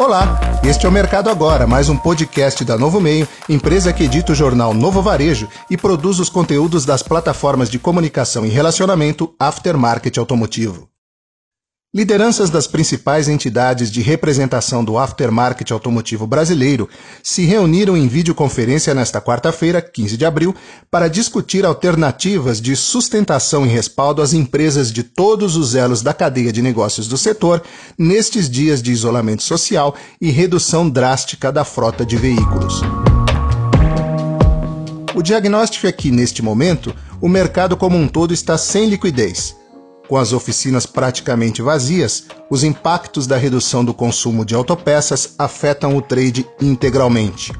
Olá, este é o Mercado Agora, mais um podcast da Novo Meio, empresa que edita o jornal Novo Varejo e produz os conteúdos das plataformas de comunicação e relacionamento Aftermarket Automotivo. Lideranças das principais entidades de representação do aftermarket automotivo brasileiro se reuniram em videoconferência nesta quarta-feira, 15 de abril, para discutir alternativas de sustentação e respaldo às empresas de todos os elos da cadeia de negócios do setor nestes dias de isolamento social e redução drástica da frota de veículos. O diagnóstico é que, neste momento, o mercado como um todo está sem liquidez com as oficinas praticamente vazias, os impactos da redução do consumo de autopeças afetam o trade integralmente.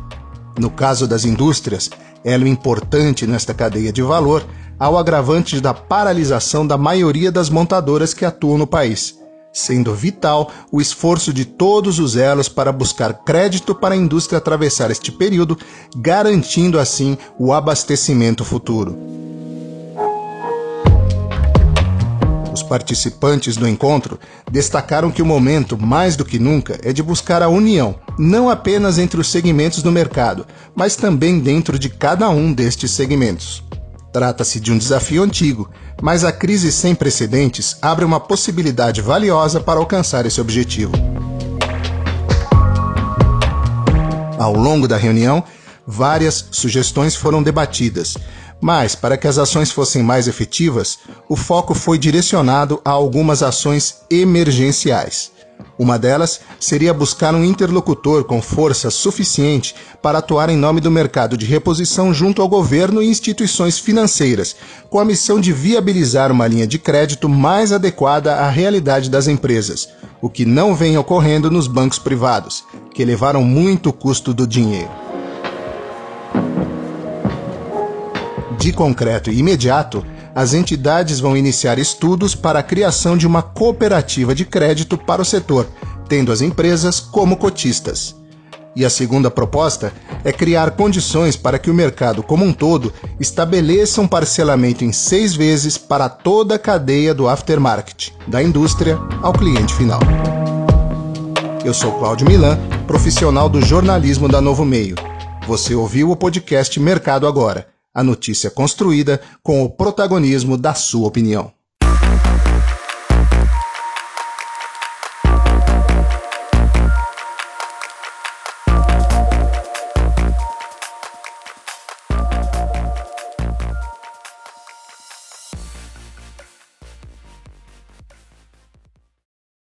No caso das indústrias, elo importante nesta cadeia de valor, há o agravante da paralisação da maioria das montadoras que atuam no país, sendo vital o esforço de todos os elos para buscar crédito para a indústria atravessar este período, garantindo assim o abastecimento futuro. Participantes do encontro destacaram que o momento, mais do que nunca, é de buscar a união, não apenas entre os segmentos do mercado, mas também dentro de cada um destes segmentos. Trata-se de um desafio antigo, mas a crise sem precedentes abre uma possibilidade valiosa para alcançar esse objetivo. Ao longo da reunião, várias sugestões foram debatidas, mas, para que as ações fossem mais efetivas, o foco foi direcionado a algumas ações emergenciais. Uma delas seria buscar um interlocutor com força suficiente para atuar em nome do mercado de reposição junto ao governo e instituições financeiras, com a missão de viabilizar uma linha de crédito mais adequada à realidade das empresas, o que não vem ocorrendo nos bancos privados, que elevaram muito o custo do dinheiro. De concreto e imediato, as entidades vão iniciar estudos para a criação de uma cooperativa de crédito para o setor, tendo as empresas como cotistas. E a segunda proposta é criar condições para que o mercado como um todo estabeleça um parcelamento em seis vezes para toda a cadeia do aftermarket, da indústria ao cliente final. Eu sou Cláudio Milan, profissional do jornalismo da Novo Meio. Você ouviu o podcast Mercado Agora a notícia construída com o protagonismo da sua opinião.